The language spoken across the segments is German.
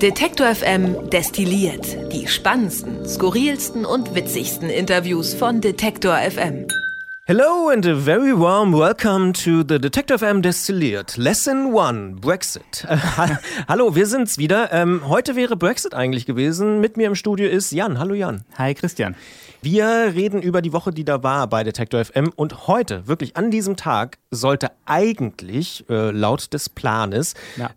Detektor FM destilliert die spannendsten, skurrilsten und witzigsten Interviews von Detektor FM. Hello and a very warm welcome to the Detective FM Destilled. Lesson 1, Brexit. Äh, hallo, wir sind's wieder. Ähm, heute wäre Brexit eigentlich gewesen. Mit mir im Studio ist Jan. Hallo Jan. Hi Christian. Wir reden über die Woche, die da war bei Detector FM und heute, wirklich an diesem Tag, sollte eigentlich äh, laut des Planes ja.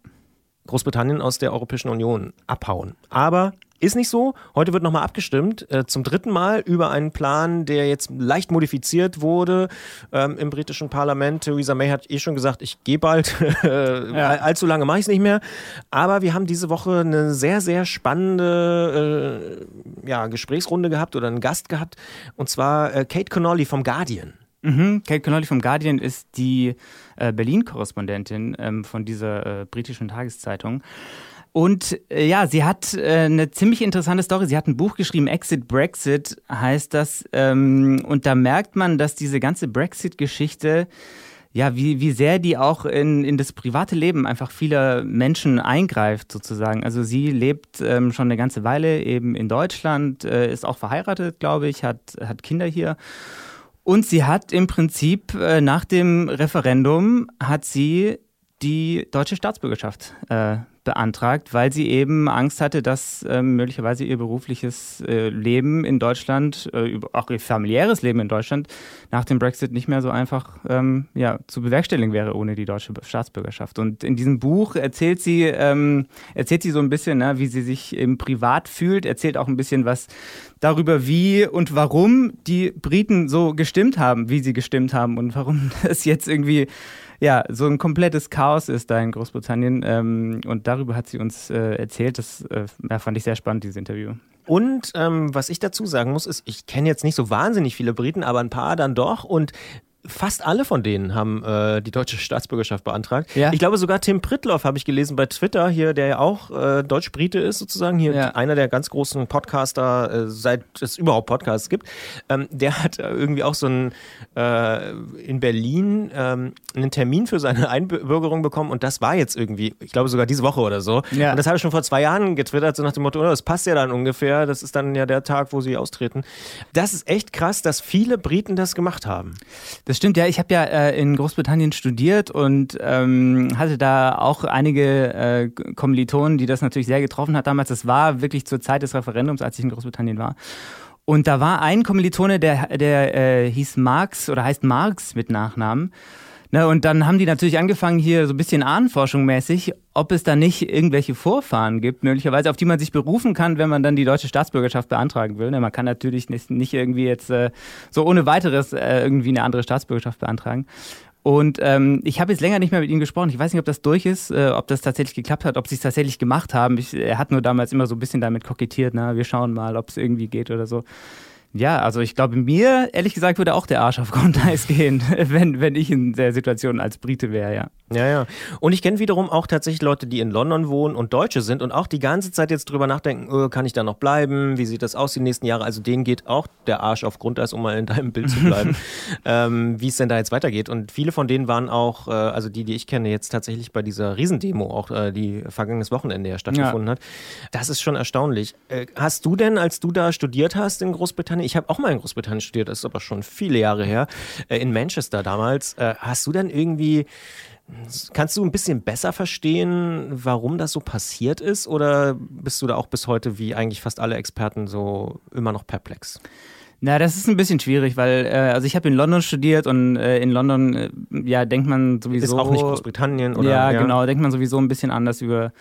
Großbritannien aus der Europäischen Union abhauen. Aber ist nicht so. Heute wird nochmal abgestimmt, äh, zum dritten Mal über einen Plan, der jetzt leicht modifiziert wurde ähm, im britischen Parlament. Theresa May hat eh schon gesagt, ich gehe bald. ja. Allzu lange mache ich es nicht mehr. Aber wir haben diese Woche eine sehr, sehr spannende äh, ja, Gesprächsrunde gehabt oder einen Gast gehabt. Und zwar äh, Kate Connolly vom Guardian. Mhm. Kate Connolly vom Guardian ist die äh, Berlin-Korrespondentin ähm, von dieser äh, britischen Tageszeitung. Und äh, ja, sie hat äh, eine ziemlich interessante Story. Sie hat ein Buch geschrieben, Exit Brexit heißt das. Ähm, und da merkt man, dass diese ganze Brexit-Geschichte ja, wie, wie sehr die auch in, in das private Leben einfach vieler Menschen eingreift, sozusagen. Also sie lebt ähm, schon eine ganze Weile eben in Deutschland, äh, ist auch verheiratet, glaube ich, hat, hat Kinder hier. Und sie hat im Prinzip äh, nach dem Referendum hat sie die deutsche Staatsbürgerschaft äh, beantragt, weil sie eben Angst hatte, dass äh, möglicherweise ihr berufliches äh, Leben in Deutschland, äh, auch ihr familiäres Leben in Deutschland nach dem Brexit nicht mehr so einfach ähm, ja, zu bewerkstelligen wäre ohne die deutsche Staatsbürgerschaft. Und in diesem Buch erzählt sie, ähm, erzählt sie so ein bisschen, ne, wie sie sich im Privat fühlt, erzählt auch ein bisschen was darüber, wie und warum die Briten so gestimmt haben, wie sie gestimmt haben und warum das jetzt irgendwie ja, so ein komplettes Chaos ist da in Großbritannien. Ähm, und darüber hat sie uns äh, erzählt. Das äh, fand ich sehr spannend, dieses Interview. Und ähm, was ich dazu sagen muss, ist, ich kenne jetzt nicht so wahnsinnig viele Briten, aber ein paar dann doch. Und fast alle von denen haben äh, die deutsche Staatsbürgerschaft beantragt. Ja. Ich glaube sogar Tim Pritloff habe ich gelesen bei Twitter hier, der ja auch äh, Deutsch-Brite ist sozusagen, hier ja. einer der ganz großen Podcaster, äh, seit es überhaupt Podcasts gibt. Ähm, der hat irgendwie auch so ein äh, in Berlin ähm, einen Termin für seine Einbürgerung bekommen und das war jetzt irgendwie, ich glaube sogar diese Woche oder so. Ja. Und das habe ich schon vor zwei Jahren getwittert, so nach dem Motto, oh, das passt ja dann ungefähr, das ist dann ja der Tag, wo sie austreten. Das ist echt krass, dass viele Briten das gemacht haben. Das das stimmt, ja. Ich habe ja äh, in Großbritannien studiert und ähm, hatte da auch einige äh, Kommilitonen, die das natürlich sehr getroffen hat damals. Das war wirklich zur Zeit des Referendums, als ich in Großbritannien war. Und da war ein Kommilitone, der, der äh, hieß Marx oder heißt Marx mit Nachnamen. Ne, und dann haben die natürlich angefangen, hier so ein bisschen Ahnenforschung mäßig, ob es da nicht irgendwelche Vorfahren gibt, möglicherweise, auf die man sich berufen kann, wenn man dann die deutsche Staatsbürgerschaft beantragen will. Ne, man kann natürlich nicht, nicht irgendwie jetzt äh, so ohne weiteres äh, irgendwie eine andere Staatsbürgerschaft beantragen. Und ähm, ich habe jetzt länger nicht mehr mit ihm gesprochen. Ich weiß nicht, ob das durch ist, äh, ob das tatsächlich geklappt hat, ob sie es tatsächlich gemacht haben. Ich, er hat nur damals immer so ein bisschen damit kokettiert, na, wir schauen mal, ob es irgendwie geht oder so. Ja, also ich glaube, mir, ehrlich gesagt, würde auch der Arsch auf Grundeis gehen, wenn, wenn ich in der Situation als Brite wäre, ja. Ja, ja. Und ich kenne wiederum auch tatsächlich Leute, die in London wohnen und Deutsche sind und auch die ganze Zeit jetzt drüber nachdenken, oh, kann ich da noch bleiben? Wie sieht das aus die nächsten Jahre? Also denen geht auch der Arsch auf Grundeis, um mal in deinem Bild zu bleiben, ähm, wie es denn da jetzt weitergeht. Und viele von denen waren auch, äh, also die, die ich kenne, jetzt tatsächlich bei dieser Riesendemo, auch äh, die vergangenes Wochenende ja stattgefunden ja. hat. Das ist schon erstaunlich. Äh, hast du denn, als du da studiert hast in Großbritannien, ich habe auch mal in Großbritannien studiert, das ist aber schon viele Jahre her, äh, in Manchester damals. Äh, hast du dann irgendwie, kannst du ein bisschen besser verstehen, warum das so passiert ist? Oder bist du da auch bis heute, wie eigentlich fast alle Experten, so immer noch perplex? Na, das ist ein bisschen schwierig, weil äh, also ich habe in London studiert und äh, in London äh, ja denkt man sowieso ist auch nicht Großbritannien oder ja, ja, genau denkt man sowieso ein bisschen anders über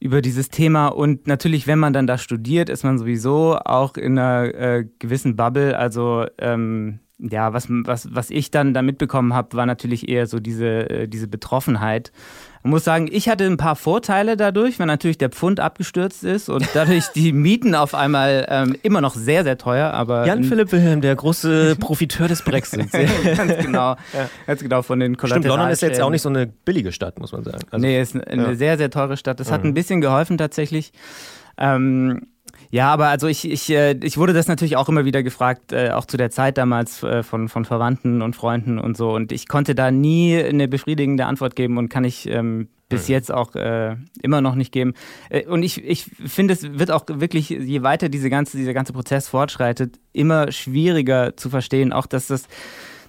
über dieses Thema. Und natürlich, wenn man dann da studiert, ist man sowieso auch in einer äh, gewissen Bubble. Also ähm, ja, was, was, was ich dann da mitbekommen habe, war natürlich eher so diese, äh, diese Betroffenheit. Man muss sagen, ich hatte ein paar Vorteile dadurch, weil natürlich der Pfund abgestürzt ist und dadurch die Mieten auf einmal ähm, immer noch sehr, sehr teuer. Aber Jan-Philipp Wilhelm, der große Profiteur des Brexits. ganz genau, ja. ganz genau von den Stimmt, London ist jetzt auch nicht so eine billige Stadt, muss man sagen. Also, nee, ist eine ja. sehr, sehr teure Stadt. Das mhm. hat ein bisschen geholfen tatsächlich. Ähm, ja, aber also ich, ich, äh, ich wurde das natürlich auch immer wieder gefragt, äh, auch zu der Zeit damals äh, von, von Verwandten und Freunden und so. Und ich konnte da nie eine befriedigende Antwort geben und kann ich ähm, bis jetzt auch äh, immer noch nicht geben. Und ich, ich finde, es wird auch wirklich, je weiter diese ganze, dieser ganze Prozess fortschreitet, immer schwieriger zu verstehen, auch dass das,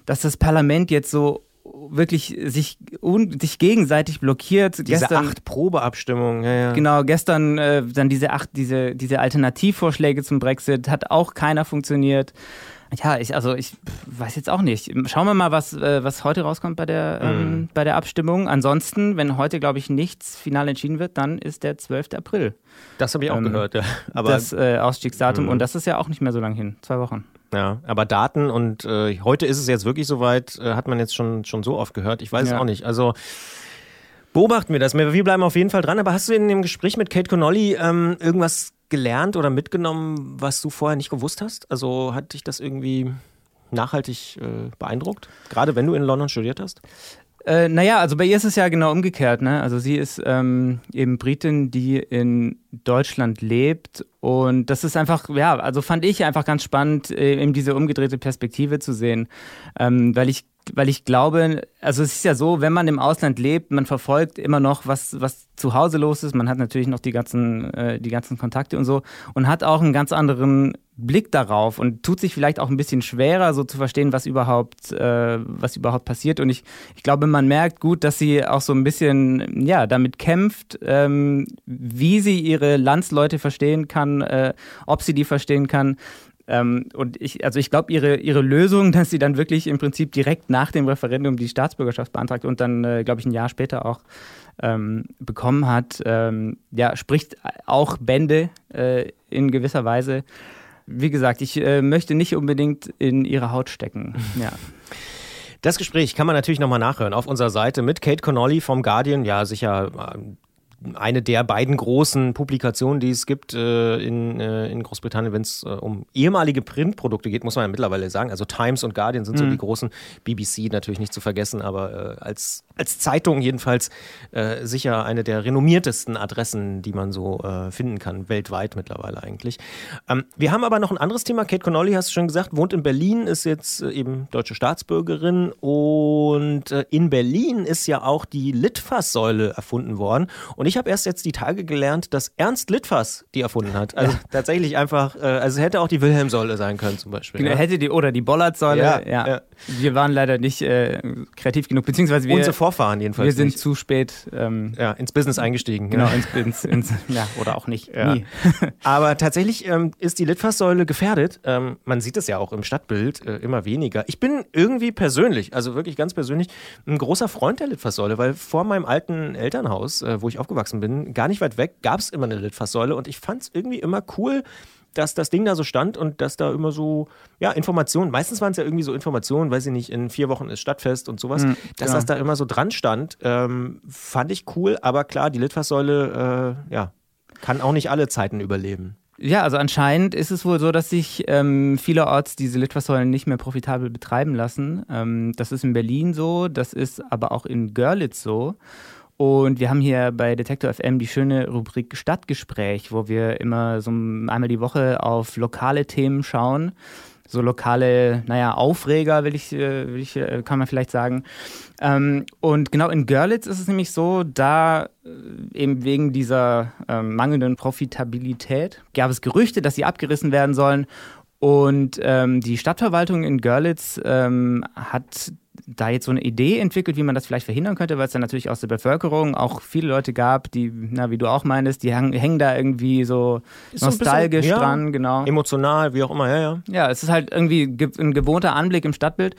dass das Parlament jetzt so wirklich sich, un, sich gegenseitig blockiert. Diese gestern, acht Probeabstimmungen, ja, ja. Genau, gestern äh, dann diese acht, diese, diese Alternativvorschläge zum Brexit hat auch keiner funktioniert. Ja, ich, also ich weiß jetzt auch nicht. Schauen wir mal, was, äh, was heute rauskommt bei der, ähm, mhm. bei der Abstimmung. Ansonsten, wenn heute, glaube ich, nichts final entschieden wird, dann ist der 12. April. Das habe ich auch ähm, gehört, ja. Aber, das äh, Ausstiegsdatum. Mhm. Und das ist ja auch nicht mehr so lange hin. Zwei Wochen. Ja, aber Daten und äh, heute ist es jetzt wirklich soweit, äh, hat man jetzt schon, schon so oft gehört. Ich weiß ja. es auch nicht. Also beobachten wir das. Wir bleiben auf jeden Fall dran. Aber hast du in dem Gespräch mit Kate Connolly ähm, irgendwas gelernt oder mitgenommen, was du vorher nicht gewusst hast? Also hat dich das irgendwie nachhaltig äh, beeindruckt? Gerade wenn du in London studiert hast? Äh, naja, also bei ihr ist es ja genau umgekehrt. Ne? Also sie ist ähm, eben Britin, die in Deutschland lebt. Und das ist einfach, ja, also fand ich einfach ganz spannend, äh, eben diese umgedrehte Perspektive zu sehen. Ähm, weil ich weil ich glaube, also es ist ja so, wenn man im Ausland lebt, man verfolgt immer noch, was, was zu Hause los ist. Man hat natürlich noch die ganzen, äh, die ganzen Kontakte und so und hat auch einen ganz anderen Blick darauf und tut sich vielleicht auch ein bisschen schwerer, so zu verstehen, was überhaupt, äh, was überhaupt passiert. Und ich, ich glaube, man merkt gut, dass sie auch so ein bisschen ja, damit kämpft, ähm, wie sie ihre Landsleute verstehen kann, äh, ob sie die verstehen kann. Ähm, und ich, also ich glaube, ihre, ihre Lösung, dass sie dann wirklich im Prinzip direkt nach dem Referendum die Staatsbürgerschaft beantragt und dann, äh, glaube ich, ein Jahr später auch ähm, bekommen hat, ähm, ja, spricht auch Bände äh, in gewisser Weise. Wie gesagt, ich äh, möchte nicht unbedingt in ihre Haut stecken. Ja. Das Gespräch kann man natürlich nochmal nachhören auf unserer Seite mit Kate Connolly vom Guardian. Ja, sicher äh, eine der beiden großen Publikationen, die es gibt äh, in, äh, in Großbritannien, wenn es äh, um ehemalige Printprodukte geht, muss man ja mittlerweile sagen. Also Times und Guardian sind mhm. so die großen, BBC natürlich nicht zu vergessen, aber äh, als, als Zeitung jedenfalls äh, sicher eine der renommiertesten Adressen, die man so äh, finden kann, weltweit mittlerweile eigentlich. Ähm, wir haben aber noch ein anderes Thema. Kate Connolly, hast du schon gesagt, wohnt in Berlin, ist jetzt eben deutsche Staatsbürgerin und in Berlin ist ja auch die Litfaßsäule erfunden worden. Und ich habe erst jetzt die Tage gelernt, dass Ernst Litfaß die erfunden hat. Also ja. tatsächlich einfach, äh, also hätte auch die Wilhelmsäule sein können zum Beispiel. Genau, ja. hätte die, oder die Bollardsäule. Ja, ja. Wir waren leider nicht äh, kreativ genug, beziehungsweise wir. Unsere Vorfahren jedenfalls. Wir sind nicht. zu spät. Ähm, ja, ins Business eingestiegen. Genau, ins, ins, ins ja, oder auch nicht. Aber tatsächlich ähm, ist die Litfaßsäule gefährdet. Ähm, man sieht es ja auch im Stadtbild äh, immer weniger. Ich bin irgendwie persönlich, also wirklich ganz persönlich, ein großer Freund der Litfaßsäule, weil vor meinem alten Elternhaus, äh, wo ich aufgewachsen aufgewachsen bin, gar nicht weit weg, gab es immer eine Litfaßsäule und ich fand es irgendwie immer cool, dass das Ding da so stand und dass da immer so, ja, Informationen, meistens waren es ja irgendwie so Informationen, weiß ich nicht, in vier Wochen ist Stadtfest und sowas, mhm, dass ja. das da immer so dran stand, ähm, fand ich cool, aber klar, die Litfaßsäule, äh, ja, kann auch nicht alle Zeiten überleben. Ja, also anscheinend ist es wohl so, dass sich ähm, vielerorts diese Litfaßsäulen nicht mehr profitabel betreiben lassen. Ähm, das ist in Berlin so, das ist aber auch in Görlitz so. Und wir haben hier bei Detektor FM die schöne Rubrik Stadtgespräch, wo wir immer so einmal die Woche auf lokale Themen schauen. So lokale, naja, Aufreger, will ich, äh, will ich, äh, kann man vielleicht sagen. Ähm, und genau in Görlitz ist es nämlich so, da äh, eben wegen dieser ähm, mangelnden Profitabilität gab es Gerüchte, dass sie abgerissen werden sollen. Und ähm, die Stadtverwaltung in Görlitz ähm, hat da jetzt so eine Idee entwickelt, wie man das vielleicht verhindern könnte, weil es dann natürlich aus der Bevölkerung auch viele Leute gab, die, na, wie du auch meinst, die hängen da irgendwie so ist nostalgisch so bisschen, dran, ja, genau. Emotional, wie auch immer, ja, ja. Ja, es ist halt irgendwie ein gewohnter Anblick im Stadtbild.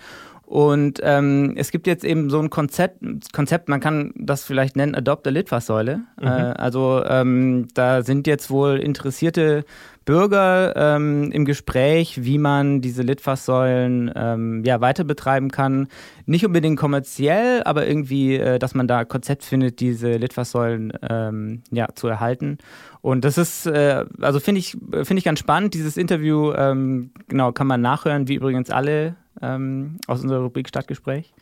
Und ähm, es gibt jetzt eben so ein Konzept, Konzept, man kann das vielleicht nennen, Adopt a Litfaßsäule. Mhm. Äh, also ähm, da sind jetzt wohl interessierte Bürger ähm, im Gespräch, wie man diese Litfaßsäulen ähm, ja, weiter betreiben kann. Nicht unbedingt kommerziell, aber irgendwie, äh, dass man da ein Konzept findet, diese Litfaßsäulen ähm, ja, zu erhalten. Und das ist, äh, also finde ich, finde ich ganz spannend. Dieses Interview, ähm, genau, kann man nachhören, wie übrigens alle ähm, aus unserer Rubrik Stadtgespräch.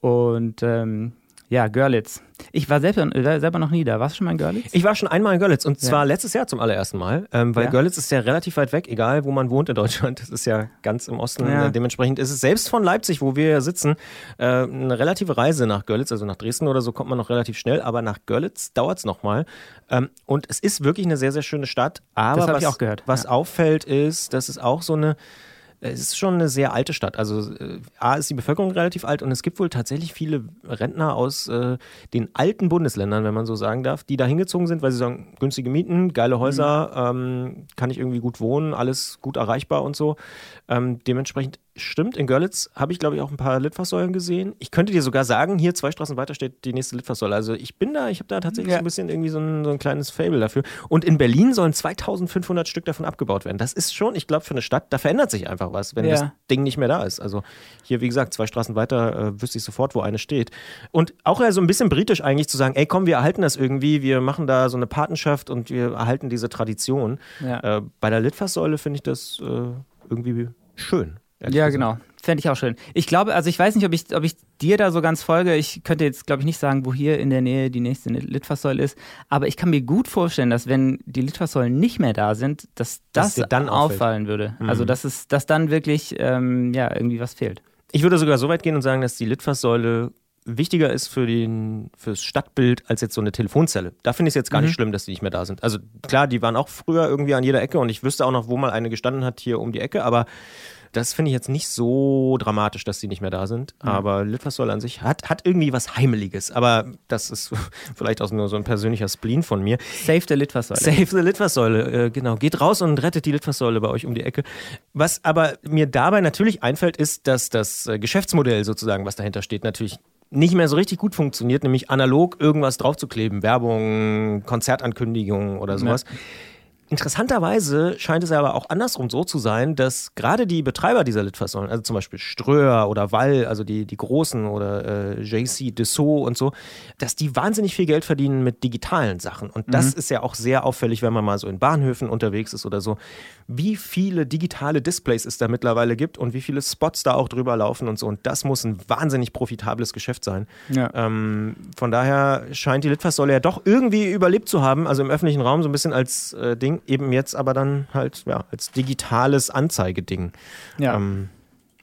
Und ähm, Ja, Görlitz. Ich war selber, äh, selber noch nie da. Warst du schon mal in Görlitz? Ich war schon einmal in Görlitz und zwar ja. letztes Jahr zum allerersten Mal, ähm, weil ja. Görlitz ist ja relativ weit weg, egal wo man wohnt in Deutschland. Das ist ja ganz im Osten. Ja. Äh, dementsprechend ist es selbst von Leipzig, wo wir sitzen, äh, eine relative Reise nach Görlitz. Also nach Dresden oder so kommt man noch relativ schnell, aber nach Görlitz dauert es nochmal. Ähm, und es ist wirklich eine sehr, sehr schöne Stadt. Aber was, was auffällt, ist, dass es auch so eine es ist schon eine sehr alte Stadt. Also äh, A ist die Bevölkerung relativ alt und es gibt wohl tatsächlich viele Rentner aus äh, den alten Bundesländern, wenn man so sagen darf, die da hingezogen sind, weil sie sagen, günstige Mieten, geile Häuser, mhm. ähm, kann ich irgendwie gut wohnen, alles gut erreichbar und so. Ähm, dementsprechend stimmt, in Görlitz habe ich, glaube ich, auch ein paar Litfaßsäulen gesehen. Ich könnte dir sogar sagen, hier zwei Straßen weiter steht die nächste Litfaßsäule. Also ich bin da, ich habe da tatsächlich ja. so ein bisschen irgendwie so ein, so ein, kleines Fable dafür. Und in Berlin sollen 2500 Stück davon abgebaut werden. Das ist schon, ich glaube, für eine Stadt, da verändert sich einfach was, wenn ja. das Ding nicht mehr da ist. Also hier, wie gesagt, zwei Straßen weiter äh, wüsste ich sofort, wo eine steht. Und auch ja so ein bisschen britisch eigentlich zu sagen, ey komm, wir erhalten das irgendwie, wir machen da so eine Patenschaft und wir erhalten diese Tradition. Ja. Äh, bei der Litfaßsäule finde ich das äh, irgendwie schön. Ja, genau. Fände ich auch schön. Ich glaube, also ich weiß nicht, ob ich, ob ich dir da so ganz folge. Ich könnte jetzt, glaube ich, nicht sagen, wo hier in der Nähe die nächste Litfaßsäule ist. Aber ich kann mir gut vorstellen, dass wenn die Litfaßsäulen nicht mehr da sind, dass das dann auffallen würde. Mhm. Also dass es, dass dann wirklich ähm, ja, irgendwie was fehlt. Ich würde sogar so weit gehen und sagen, dass die Litfaßsäule wichtiger ist für den, fürs Stadtbild als jetzt so eine Telefonzelle. Da finde ich es jetzt gar mhm. nicht schlimm, dass die nicht mehr da sind. Also klar, die waren auch früher irgendwie an jeder Ecke und ich wüsste auch noch, wo mal eine gestanden hat hier um die Ecke, aber das finde ich jetzt nicht so dramatisch, dass die nicht mehr da sind. Mhm. Aber Litfaßsäule an sich hat, hat irgendwie was Heimeliges. Aber das ist vielleicht auch nur so ein persönlicher Spleen von mir. Save the Litfaßsäule. Save the Litfaßsäule, äh, genau. Geht raus und rettet die Litfaßsäule bei euch um die Ecke. Was aber mir dabei natürlich einfällt, ist, dass das äh, Geschäftsmodell sozusagen, was dahinter steht, natürlich nicht mehr so richtig gut funktioniert, nämlich analog irgendwas draufzukleben, Werbung, Konzertankündigungen oder sowas. Ja. Interessanterweise scheint es aber auch andersrum so zu sein, dass gerade die Betreiber dieser Litfaßsäulen, also zum Beispiel Ströer oder Wall, also die, die großen oder äh, JC Dessau und so, dass die wahnsinnig viel Geld verdienen mit digitalen Sachen. Und das mhm. ist ja auch sehr auffällig, wenn man mal so in Bahnhöfen unterwegs ist oder so, wie viele digitale Displays es da mittlerweile gibt und wie viele Spots da auch drüber laufen und so. Und das muss ein wahnsinnig profitables Geschäft sein. Ja. Ähm, von daher scheint die Litfaßsäule ja doch irgendwie überlebt zu haben, also im öffentlichen Raum so ein bisschen als äh, Ding eben jetzt aber dann halt ja, als digitales Anzeigeding. Ja. Ähm,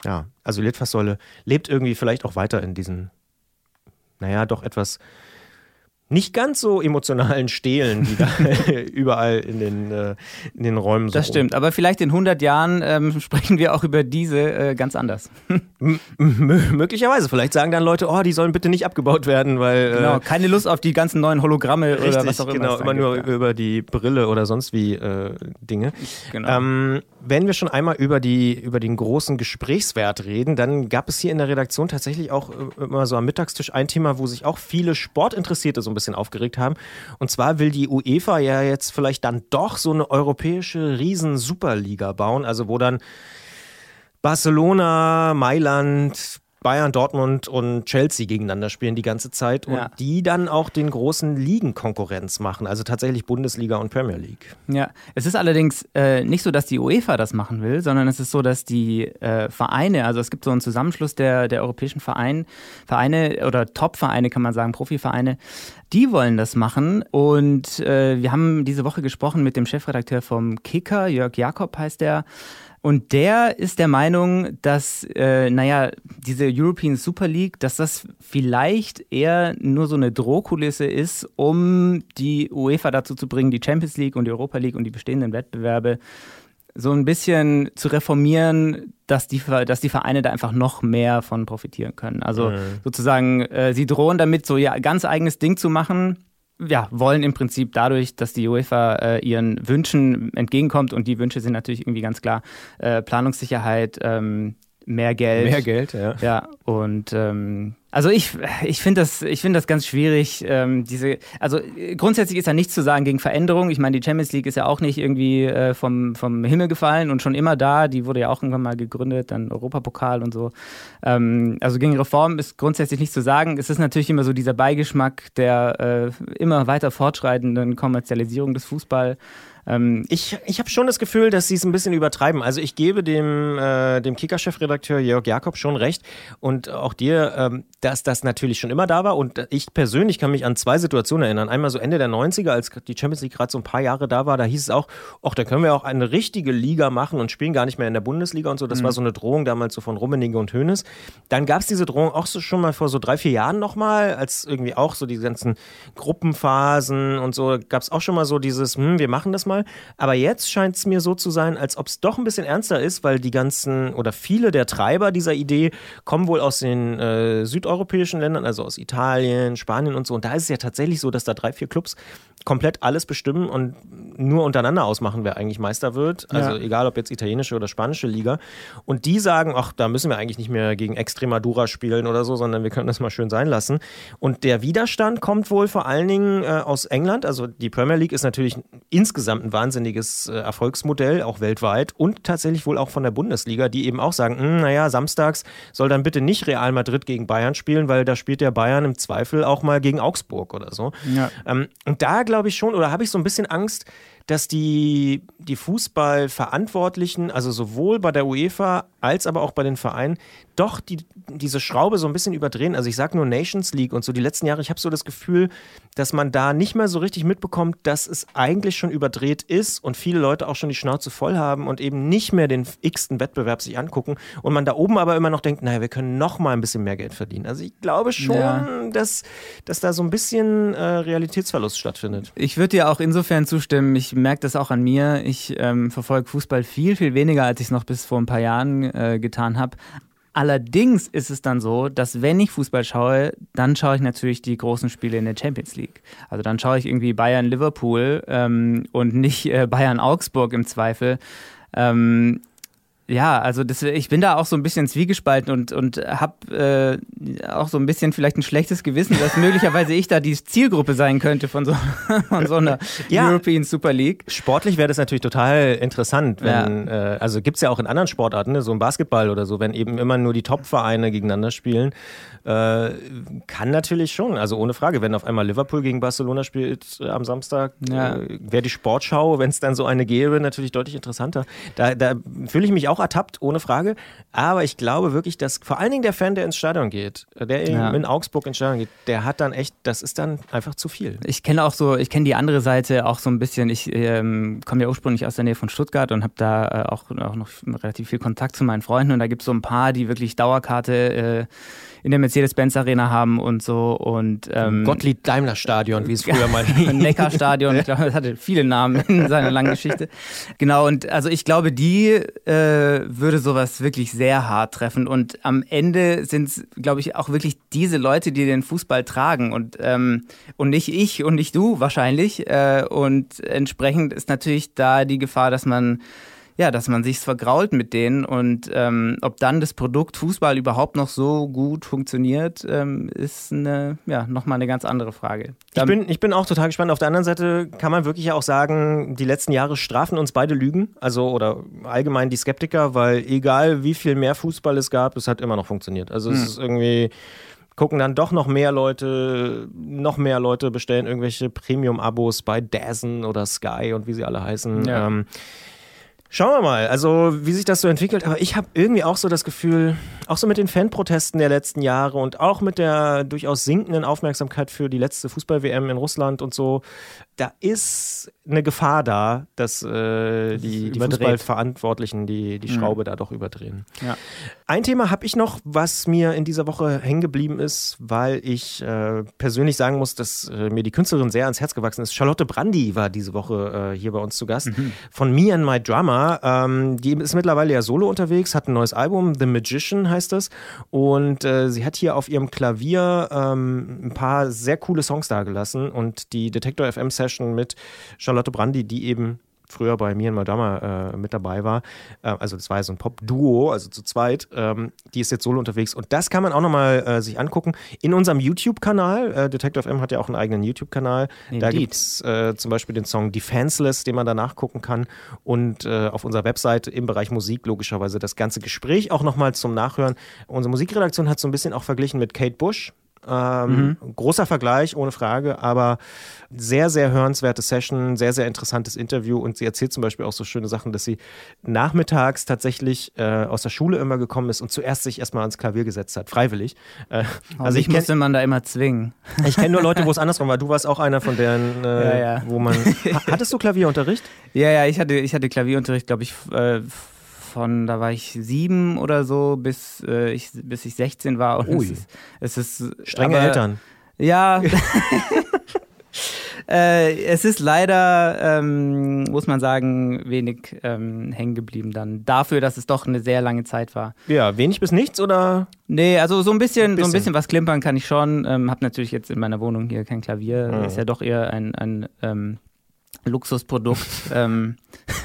ja, also Litfaßsäule lebt irgendwie vielleicht auch weiter in diesen, naja, doch etwas nicht ganz so emotionalen Stehlen, die da überall in den, äh, in den Räumen sind. Das stimmt, aber vielleicht in 100 Jahren ähm, sprechen wir auch über diese äh, ganz anders. möglicherweise. Vielleicht sagen dann Leute, oh, die sollen bitte nicht abgebaut werden, weil. Äh, genau, keine Lust auf die ganzen neuen Hologramme richtig, oder was auch immer. Genau, immer nur ja. über die Brille oder sonst wie äh, Dinge. Genau. Ähm, wenn wir schon einmal über, die, über den großen Gesprächswert reden, dann gab es hier in der Redaktion tatsächlich auch äh, immer so am Mittagstisch ein Thema, wo sich auch viele Sportinteressierte so ein bisschen aufgeregt haben. Und zwar will die UEFA ja jetzt vielleicht dann doch so eine europäische Riesen-Superliga bauen, also wo dann Barcelona, Mailand, Bayern, Dortmund und Chelsea gegeneinander spielen die ganze Zeit und ja. die dann auch den großen Ligen Konkurrenz machen, also tatsächlich Bundesliga und Premier League. Ja, es ist allerdings äh, nicht so, dass die UEFA das machen will, sondern es ist so, dass die äh, Vereine, also es gibt so einen Zusammenschluss der, der europäischen Verein, Vereine oder Top-Vereine, kann man sagen, Profivereine, die wollen das machen und äh, wir haben diese Woche gesprochen mit dem Chefredakteur vom Kicker, Jörg Jakob heißt der, und der ist der Meinung, dass, äh, naja, diese European Super League, dass das vielleicht eher nur so eine Drohkulisse ist, um die UEFA dazu zu bringen, die Champions League und die Europa League und die bestehenden Wettbewerbe so ein bisschen zu reformieren, dass die, dass die Vereine da einfach noch mehr von profitieren können. Also mhm. sozusagen, äh, sie drohen damit, so ihr ganz eigenes Ding zu machen ja, wollen im Prinzip dadurch, dass die UEFA äh, ihren Wünschen entgegenkommt und die Wünsche sind natürlich irgendwie ganz klar äh, Planungssicherheit, ähm, mehr Geld. Mehr Geld, ja. Ja, und ähm, also ich, ich finde das, find das ganz schwierig. Ähm, diese, also grundsätzlich ist ja nichts zu sagen gegen Veränderung. Ich meine, die Champions League ist ja auch nicht irgendwie äh, vom, vom Himmel gefallen und schon immer da. Die wurde ja auch irgendwann mal gegründet, dann Europapokal und so. Ähm, also gegen Reform ist grundsätzlich nichts zu sagen. Es ist natürlich immer so dieser Beigeschmack der äh, immer weiter fortschreitenden Kommerzialisierung des Fußballs. Ähm, ich ich habe schon das Gefühl, dass sie es ein bisschen übertreiben. Also ich gebe dem, äh, dem Kicker-Chefredakteur Jörg Jakob schon recht und auch dir, ähm, dass das natürlich schon immer da war. Und ich persönlich kann mich an zwei Situationen erinnern. Einmal so Ende der 90er, als die Champions League gerade so ein paar Jahre da war, da hieß es auch, ach, da können wir auch eine richtige Liga machen und spielen gar nicht mehr in der Bundesliga und so. Das mhm. war so eine Drohung damals so von Rummenigge und Hoeneß. Dann gab es diese Drohung auch so schon mal vor so drei, vier Jahren nochmal, als irgendwie auch so die ganzen Gruppenphasen und so, gab es auch schon mal so dieses, hm, wir machen das mal. Aber jetzt scheint es mir so zu sein, als ob es doch ein bisschen ernster ist, weil die ganzen oder viele der Treiber dieser Idee kommen wohl aus den äh, südeuropäischen Ländern, also aus Italien, Spanien und so. Und da ist es ja tatsächlich so, dass da drei, vier Clubs komplett alles bestimmen und nur untereinander ausmachen, wer eigentlich Meister wird. Also ja. egal, ob jetzt italienische oder spanische Liga. Und die sagen, ach, da müssen wir eigentlich nicht mehr gegen Extremadura spielen oder so, sondern wir können das mal schön sein lassen. Und der Widerstand kommt wohl vor allen Dingen äh, aus England. Also die Premier League ist natürlich insgesamt ein wahnsinniges äh, Erfolgsmodell, auch weltweit. Und tatsächlich wohl auch von der Bundesliga, die eben auch sagen, hm, naja, samstags soll dann bitte nicht Real Madrid gegen Bayern spielen, weil da spielt der Bayern im Zweifel auch mal gegen Augsburg oder so. Ja. Ähm, und da glaube ich schon, oder habe ich so ein bisschen Angst, dass die, die Fußballverantwortlichen, also sowohl bei der UEFA als aber auch bei den Vereinen, doch die, diese Schraube so ein bisschen überdrehen. Also ich sage nur Nations League und so die letzten Jahre, ich habe so das Gefühl, dass man da nicht mehr so richtig mitbekommt, dass es eigentlich schon überdreht ist und viele Leute auch schon die Schnauze voll haben und eben nicht mehr den x-ten Wettbewerb sich angucken und man da oben aber immer noch denkt, naja, wir können noch mal ein bisschen mehr Geld verdienen. Also ich glaube schon, ja. dass, dass da so ein bisschen äh, Realitätsverlust stattfindet. Ich würde dir auch insofern zustimmen, ich merke das auch an mir. Ich ähm, verfolge Fußball viel, viel weniger, als ich es noch bis vor ein paar Jahren äh, getan habe. Allerdings ist es dann so, dass wenn ich Fußball schaue, dann schaue ich natürlich die großen Spiele in der Champions League. Also dann schaue ich irgendwie Bayern-Liverpool ähm, und nicht äh, Bayern-Augsburg im Zweifel. Ähm, ja, also das, ich bin da auch so ein bisschen zwiegespalten und, und habe äh, auch so ein bisschen vielleicht ein schlechtes Gewissen, dass möglicherweise ich da die Zielgruppe sein könnte von so, von so einer ja, European Super League. Sportlich wäre das natürlich total interessant, wenn, ja. äh, also gibt es ja auch in anderen Sportarten, ne, so im Basketball oder so, wenn eben immer nur die Top-Vereine gegeneinander spielen, äh, kann natürlich schon, also ohne Frage, wenn auf einmal Liverpool gegen Barcelona spielt äh, am Samstag, ja. Äh, wäre die Sportschau, wenn es dann so eine gäbe, natürlich deutlich interessanter. Da, da fühle ich mich auch ertappt, ohne Frage. Aber ich glaube wirklich, dass vor allen Dingen der Fan, der ins Stadion geht, der ja. in Augsburg ins Stadion geht, der hat dann echt, das ist dann einfach zu viel. Ich kenne auch so, ich kenne die andere Seite auch so ein bisschen. Ich ähm, komme ja ursprünglich aus der Nähe von Stuttgart und habe da äh, auch, auch noch relativ viel Kontakt zu meinen Freunden. Und da gibt es so ein paar, die wirklich Dauerkarte äh, in der Mercedes-Benz Arena haben und so. Und, ähm, Gottlieb Daimler Stadion, wie es früher mal. Neckar Stadion, ich glaube, das hatte viele Namen in seiner langen Geschichte. Genau, und also ich glaube, die äh, würde sowas wirklich sehr hart treffen. Und am Ende sind es, glaube ich, auch wirklich diese Leute, die den Fußball tragen und, ähm, und nicht ich und nicht du wahrscheinlich. Äh, und entsprechend ist natürlich da die Gefahr, dass man ja, dass man sich vergrault mit denen und ähm, ob dann das Produkt Fußball überhaupt noch so gut funktioniert, ähm, ist eine, ja, nochmal eine ganz andere Frage. Ich bin, ich bin auch total gespannt. Auf der anderen Seite kann man wirklich auch sagen, die letzten Jahre strafen uns beide Lügen, also oder allgemein die Skeptiker, weil egal wie viel mehr Fußball es gab, es hat immer noch funktioniert. Also es hm. ist irgendwie gucken dann doch noch mehr Leute, noch mehr Leute bestellen irgendwelche Premium-Abos bei Dazen oder Sky und wie sie alle heißen. Ja. Ähm, Schauen wir mal, also wie sich das so entwickelt. Aber ich habe irgendwie auch so das Gefühl, auch so mit den Fanprotesten der letzten Jahre und auch mit der durchaus sinkenden Aufmerksamkeit für die letzte Fußball-WM in Russland und so, da ist eine Gefahr da, dass äh, die, die Fußballverantwortlichen die, die mhm. Schraube mhm. da doch überdrehen. Ja. Ein Thema habe ich noch, was mir in dieser Woche hängen geblieben ist, weil ich äh, persönlich sagen muss, dass äh, mir die Künstlerin sehr ans Herz gewachsen ist. Charlotte Brandy war diese Woche äh, hier bei uns zu Gast mhm. von Me and My Drummer. Ähm, die ist mittlerweile ja solo unterwegs, hat ein neues Album, The Magician heißt das. Und äh, sie hat hier auf ihrem Klavier ähm, ein paar sehr coole Songs dargelassen und die Detector FM Session mit Charlotte Brandy, die eben früher bei mir und Madama äh, mit dabei war. Äh, also das war ja so ein Pop-Duo, also zu zweit. Ähm, die ist jetzt solo unterwegs und das kann man auch nochmal äh, sich angucken. In unserem YouTube-Kanal, äh, Detective M hat ja auch einen eigenen YouTube-Kanal. Da gibt es äh, zum Beispiel den Song Defenseless, den man da nachgucken kann. Und äh, auf unserer Webseite im Bereich Musik logischerweise das ganze Gespräch auch nochmal zum Nachhören. Unsere Musikredaktion hat so ein bisschen auch verglichen mit Kate Bush Ähm, mhm. Großer Vergleich, ohne Frage, aber sehr, sehr hörenswerte Session, sehr, sehr interessantes Interview und sie erzählt zum Beispiel auch so schöne Sachen, dass sie nachmittags tatsächlich äh, aus der Schule immer gekommen ist und zuerst sich erstmal ans Klavier gesetzt hat, freiwillig. Äh, oh, also ich musste man da immer zwingen. Ich kenne nur Leute, wo es andersrum war. Du warst auch einer von deren, äh, ja, ja. wo man. Hattest du Klavierunterricht? Ja, ja, ich hatte, ich hatte Klavierunterricht, glaube ich, äh, von, da war ich sieben oder so, bis, äh, ich, bis ich 16 war. Und Ui. Es ist, es ist Strenge aber, Eltern. Ja. äh, es ist leider, ähm, muss man sagen, wenig ähm, hängen geblieben dann. Dafür, dass es doch eine sehr lange Zeit war. Ja, wenig bis nichts oder? Nee, also so ein bisschen, ein bisschen. so ein bisschen was klimpern kann ich schon. Ähm, hab natürlich jetzt in meiner Wohnung hier kein Klavier. Mhm. Ist ja doch eher ein, ein ähm, Luxusprodukt. ähm,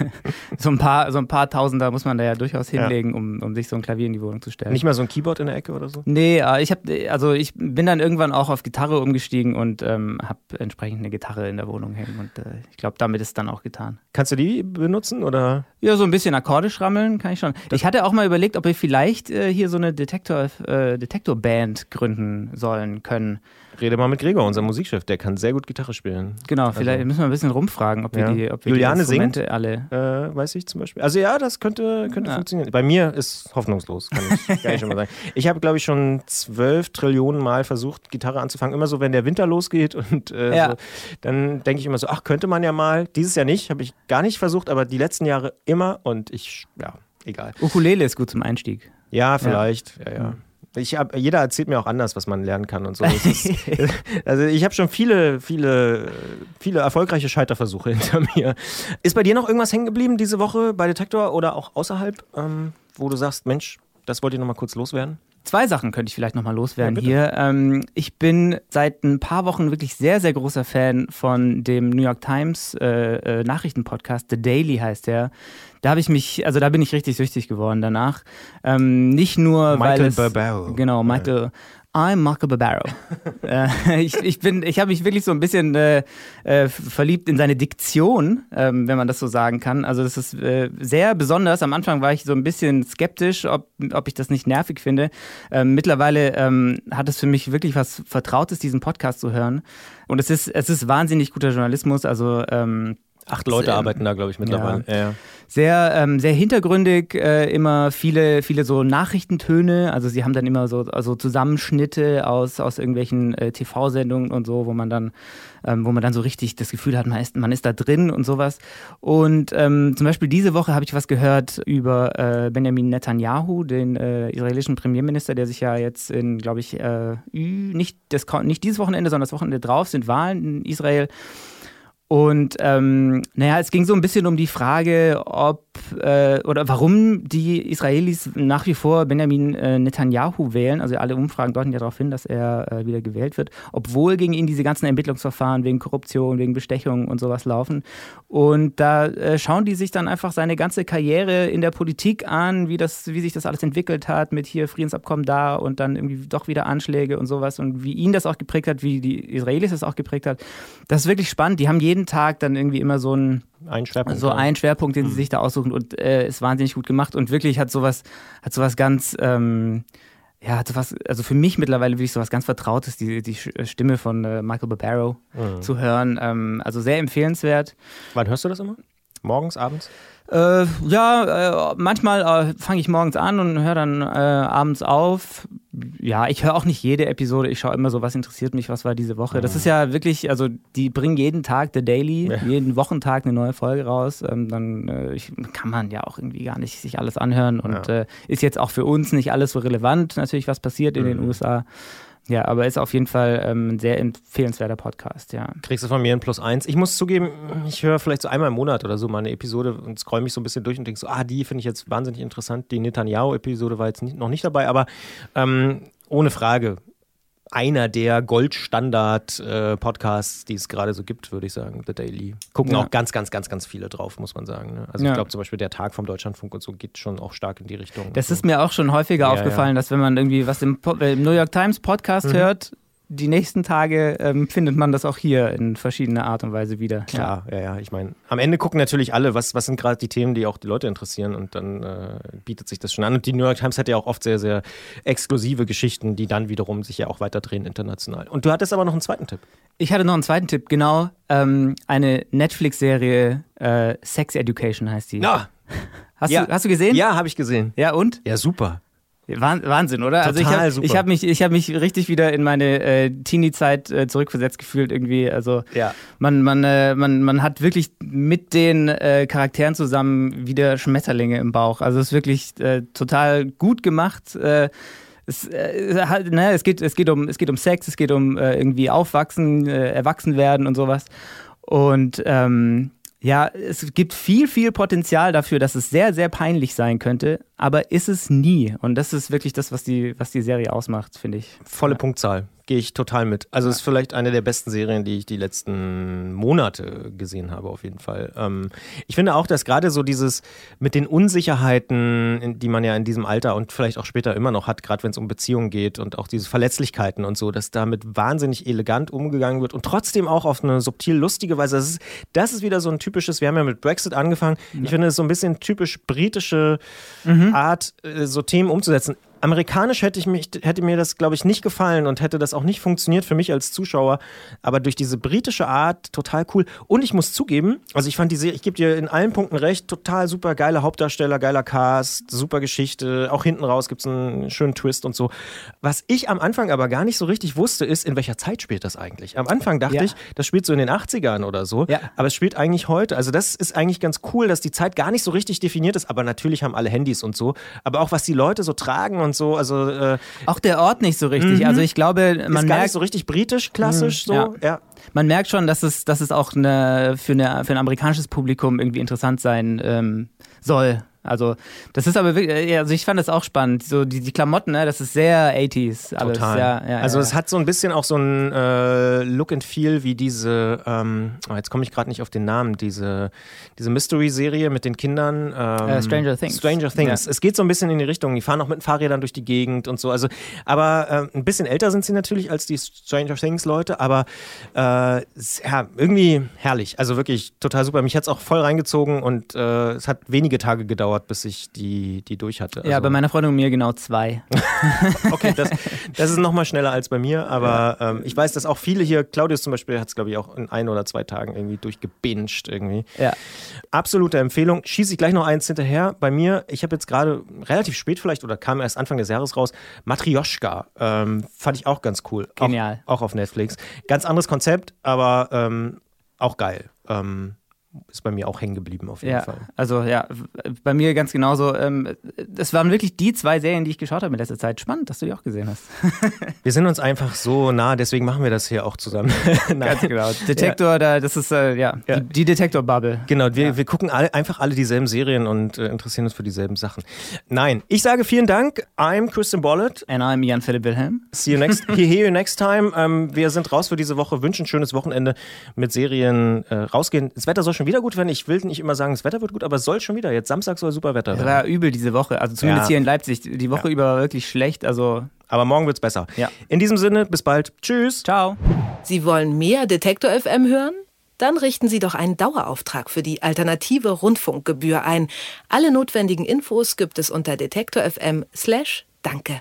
so, ein paar, so ein paar Tausender muss man da ja durchaus hinlegen, ja. um, um sich so ein Klavier in die Wohnung zu stellen. Nicht mal so ein Keyboard in der Ecke oder so? Nee, äh, ich, hab, also ich bin dann irgendwann auch auf Gitarre umgestiegen und ähm, habe entsprechend eine Gitarre in der Wohnung hängen. Und äh, ich glaube, damit ist dann auch getan. Kannst du die benutzen oder? Ja, so ein bisschen Akkorde schrammeln kann ich schon. Das ich hatte auch mal überlegt, ob wir vielleicht äh, hier so eine Detektor, äh, Detektor-Band gründen sollen können. Rede mal mit Gregor, unser Musikchef, der kann sehr gut Gitarre spielen. Genau, also. vielleicht müssen wir ein bisschen rumfragen, ob wir ja. die, ob wir Juliane die singt, alle. Äh, weiß ich zum Beispiel. Also ja, das könnte, könnte ja. funktionieren. Bei mir ist hoffnungslos, kann ich, kann ich schon mal sagen. Ich habe, glaube ich, schon zwölf Trillionen Mal versucht, Gitarre anzufangen. Immer so, wenn der Winter losgeht und äh, ja. so, dann denke ich immer so, ach, könnte man ja mal. Dieses Jahr nicht, habe ich gar nicht versucht, aber die letzten Jahre immer und ich, ja, egal. Ukulele ist gut zum Einstieg. Ja, vielleicht. Ja, ja. Ich hab, jeder erzählt mir auch anders, was man lernen kann und so. Ist, also ich habe schon viele, viele, viele erfolgreiche Scheiterversuche hinter mir. Ist bei dir noch irgendwas hängen geblieben diese Woche bei Detektor oder auch außerhalb, ähm, wo du sagst, Mensch, das wollte ich nochmal kurz loswerden? Zwei Sachen könnte ich vielleicht nochmal loswerden ja, hier. Ähm, ich bin seit ein paar Wochen wirklich sehr, sehr großer Fan von dem New York Times äh, äh, Nachrichtenpodcast. The Daily heißt der da habe ich mich, also da bin ich richtig süchtig geworden danach. Ähm, nicht nur Michael weil es. Genau, Michael. I'm Michael Barbaro. äh, ich, ich bin, ich habe mich wirklich so ein bisschen äh, äh, verliebt in seine Diktion, ähm, wenn man das so sagen kann. Also das ist äh, sehr besonders. Am Anfang war ich so ein bisschen skeptisch, ob, ob ich das nicht nervig finde. Ähm, mittlerweile ähm, hat es für mich wirklich was Vertrautes, diesen Podcast zu hören. Und es ist, es ist wahnsinnig guter Journalismus. Also ähm, Acht Leute arbeiten da, glaube ich, mittlerweile. Ja. Ja, Sehr, ähm, sehr hintergründig, äh, immer viele, viele so Nachrichtentöne. Also sie haben dann immer so also Zusammenschnitte aus, aus irgendwelchen äh, TV-Sendungen und so, wo man dann, ähm, wo man dann so richtig das Gefühl hat, man ist, man ist da drin und sowas. Und ähm, zum Beispiel diese Woche habe ich was gehört über äh, Benjamin Netanyahu, den äh, israelischen Premierminister, der sich ja jetzt in, glaube ich, äh, nicht, das, nicht dieses Wochenende, sondern das Wochenende drauf sind Wahlen in Israel. Und ähm, naja, es ging so ein bisschen um die Frage, ob äh, oder warum die Israelis nach wie vor Benjamin äh, Netanyahu wählen. Also alle Umfragen deuten ja darauf hin, dass er äh, wieder gewählt wird, obwohl gegen ihn diese ganzen Ermittlungsverfahren wegen Korruption, wegen Bestechung und sowas laufen. Und da äh, schauen die sich dann einfach seine ganze Karriere in der Politik an, wie, das, wie sich das alles entwickelt hat, mit hier Friedensabkommen da und dann irgendwie doch wieder Anschläge und sowas und wie ihn das auch geprägt hat, wie die Israelis das auch geprägt hat. Das ist wirklich spannend. Die haben jeden jeden Tag dann irgendwie immer so ein ein Schwerpunkt, so ein Schwerpunkt, den sie mhm. sich da aussuchen und äh, ist wahnsinnig gut gemacht und wirklich hat sowas, hat sowas ganz, ähm, ja, hat sowas, also für mich mittlerweile wirklich sowas ganz Vertrautes, die, die Stimme von äh, Michael Barbaro mhm. zu hören. Ähm, also sehr empfehlenswert. Wann hörst du das immer? Morgens, abends? Äh, ja, äh, manchmal äh, fange ich morgens an und höre dann äh, abends auf. Ja, ich höre auch nicht jede Episode. Ich schaue immer so, was interessiert mich, was war diese Woche. Das ist ja wirklich, also die bringen jeden Tag The Daily, ja. jeden Wochentag eine neue Folge raus. Ähm, dann äh, ich, kann man ja auch irgendwie gar nicht sich alles anhören und ja. Äh, ist jetzt auch für uns nicht alles so relevant, natürlich, was passiert in mhm. den USA. Ja, aber ist auf jeden Fall ähm, ein sehr empfehlenswerter Podcast, ja. Kriegst du von mir ein Plus eins. Ich muss zugeben, ich höre vielleicht so einmal im Monat oder so mal eine Episode und scroll mich so ein bisschen durch und denke so, ah, die finde ich jetzt wahnsinnig interessant. Die Netanyahu-Episode war jetzt nicht, noch nicht dabei, aber ähm, ohne Frage einer der Goldstandard-Podcasts, äh, die es gerade so gibt, würde ich sagen, The Daily. Gucken ja. auch ganz, ganz, ganz, ganz viele drauf, muss man sagen. Ne? Also ja. ich glaube zum Beispiel der Tag vom Deutschlandfunk und so geht schon auch stark in die Richtung. Das ist mir auch schon häufiger ja, aufgefallen, dass wenn man irgendwie was im, po im New York Times Podcast mhm. hört, die nächsten Tage ähm, findet man das auch hier in verschiedener Art und Weise wieder. Klar, ja, ja. ja. Ich meine, am Ende gucken natürlich alle, was, was sind gerade die Themen, die auch die Leute interessieren und dann äh, bietet sich das schon an. Und die New York Times hat ja auch oft sehr, sehr exklusive Geschichten, die dann wiederum sich ja auch weiter drehen international. Und du hattest aber noch einen zweiten Tipp. Ich hatte noch einen zweiten Tipp, genau. Ähm, eine Netflix-Serie, äh, Sex Education heißt die. Ja. Hast, Ja. du, hast du gesehen? Ja, habe ich gesehen. Ja, und? Ja, super. Wahn- Wahnsinn, oder? also ich Total habe hab mich, ich hab mich richtig wieder in meine äh, Teenie-Zeit äh, zurückversetzt gefühlt irgendwie. Also Ja. man, man, äh, man, man hat wirklich mit den äh, Charakteren zusammen wieder Schmetterlinge im Bauch. Also es ist wirklich äh, total gut gemacht. Äh, es, ne, es, geht, es, geht um, es geht um Sex, es geht um irgendwie Aufwachsen, äh, Erwachsenwerden und sowas. Und ähm, ja, es gibt viel, viel Potenzial dafür, dass es sehr, sehr peinlich sein könnte, aber ist es nie. Und das ist wirklich das, was die, was die Serie ausmacht, finde ich. Volle Punktzahl. Gehe ich total mit. Also es ist vielleicht eine der besten Serien, die ich die letzten Monate gesehen habe, auf jeden Fall. Ähm, ich finde auch, dass gerade so dieses mit den Unsicherheiten, die man ja in diesem Alter und vielleicht auch später immer noch hat, gerade wenn es um Beziehungen geht und auch diese Verletzlichkeiten und so, dass damit wahnsinnig elegant umgegangen wird und trotzdem auch auf eine subtil lustige Weise. Das ist, das ist wieder so ein typisches, wir haben ja mit Brexit angefangen. Ich finde es so ein bisschen typisch britische Art, äh, so Themen umzusetzen. Amerikanisch hätte, ich mich, hätte mir das, glaube ich, nicht gefallen und hätte das auch nicht funktioniert für mich als Zuschauer. Aber durch diese britische Art total cool. Und ich muss zugeben, also ich fand die Serie, ich gebe dir in allen Punkten recht, total super geile Hauptdarsteller, geiler Cast, super Geschichte. Auch hinten raus gibt es einen schönen Twist und so. Was ich am Anfang aber gar nicht so richtig wusste, ist, in welcher Zeit spielt das eigentlich? Am Anfang dachte Ja. ich, das spielt so in den 80ern oder so. Ja. Aber es spielt eigentlich heute. Also das ist eigentlich ganz cool, dass die Zeit gar nicht so richtig definiert ist. Aber natürlich haben alle Handys und so. Aber auch was die Leute so tragen und so. Also äh, Auch der Ort nicht so richtig. Also ich glaube, ist man gar nicht merkt, so richtig britisch, klassisch so. ja. Ja. man merkt schon, dass es, dass es auch eine, für, eine, für ein amerikanisches Publikum irgendwie interessant sein ähm, soll. Also, das ist aber wirklich, also ich fand das auch spannend. So die, die Klamotten, ne, das ist sehr 80s. Alles. Total. Ja, ja, also ja. es hat so ein bisschen auch so ein äh, Look and Feel wie diese, ähm, oh, jetzt komme ich gerade nicht auf den Namen, diese, diese Mystery-Serie mit den Kindern. Ähm, Äh, Stranger Things. Stranger Things. Es geht so ein bisschen in die Richtung, die fahren auch mit den Fahrrädern durch die Gegend und so. Also, aber äh, ein bisschen älter sind sie natürlich als die Stranger Things-Leute, aber äh, irgendwie herrlich. Also wirklich total super. Mich hat es auch voll reingezogen und äh, es hat wenige Tage gedauert, bis ich die, die durch hatte. ja, Also- bei meiner Freundin und mir genau zwei. Okay, das, das ist noch mal schneller als bei mir, aber ähm, ich weiß, dass auch viele hier, Claudius zum Beispiel hat es, glaube ich, auch in ein oder zwei Tagen irgendwie durchgebinged irgendwie. Ja. Absolute Empfehlung. Schieße ich gleich noch eins hinterher. Bei mir, ich habe jetzt gerade relativ spät vielleicht oder kam erst Anfang des Jahres raus, Matrioschka. Ähm, fand ich auch ganz cool. Genial. Auch, auch auf Netflix. Ganz anderes Konzept, aber ähm, auch geil. Ähm, ist bei mir auch hängen geblieben auf jeden Ja, Fall. also ja, bei mir ganz genauso. Ähm, das waren wirklich die zwei Serien, die ich geschaut habe in letzter Zeit. Spannend, dass du die auch gesehen hast. Wir sind uns einfach so nah, deswegen machen wir das hier auch zusammen. Ganz genau. Detektor, da, das ist äh, ja, Ja. die, die Detektor-Bubble. Genau, wir, wir gucken alle, einfach alle dieselben Serien und äh, interessieren uns für dieselben Sachen. Nein, ich sage vielen Dank. I'm Christian Bollett. And I'm Jan Philipp Wilhelm. See you next, hear you next time. Ähm, wir sind raus für diese Woche, wünschen ein schönes Wochenende mit Serien äh, rausgehen. Das Wetter soll schon wieder gut werden. Ich will nicht immer sagen, das Wetter wird gut, aber es soll schon wieder. Jetzt Samstag soll super Wetter Es werden. war übel diese Woche. Also zumindest Ja. hier in Leipzig. Die Woche über war wirklich schlecht. Also Aber morgen wird's besser. Ja. In diesem Sinne, bis bald. Tschüss. ciao. Sie wollen mehr Detektor FM hören? Dann richten Sie doch einen Dauerauftrag für die alternative Rundfunkgebühr ein. Alle notwendigen Infos gibt es unter detektor.fm/danke.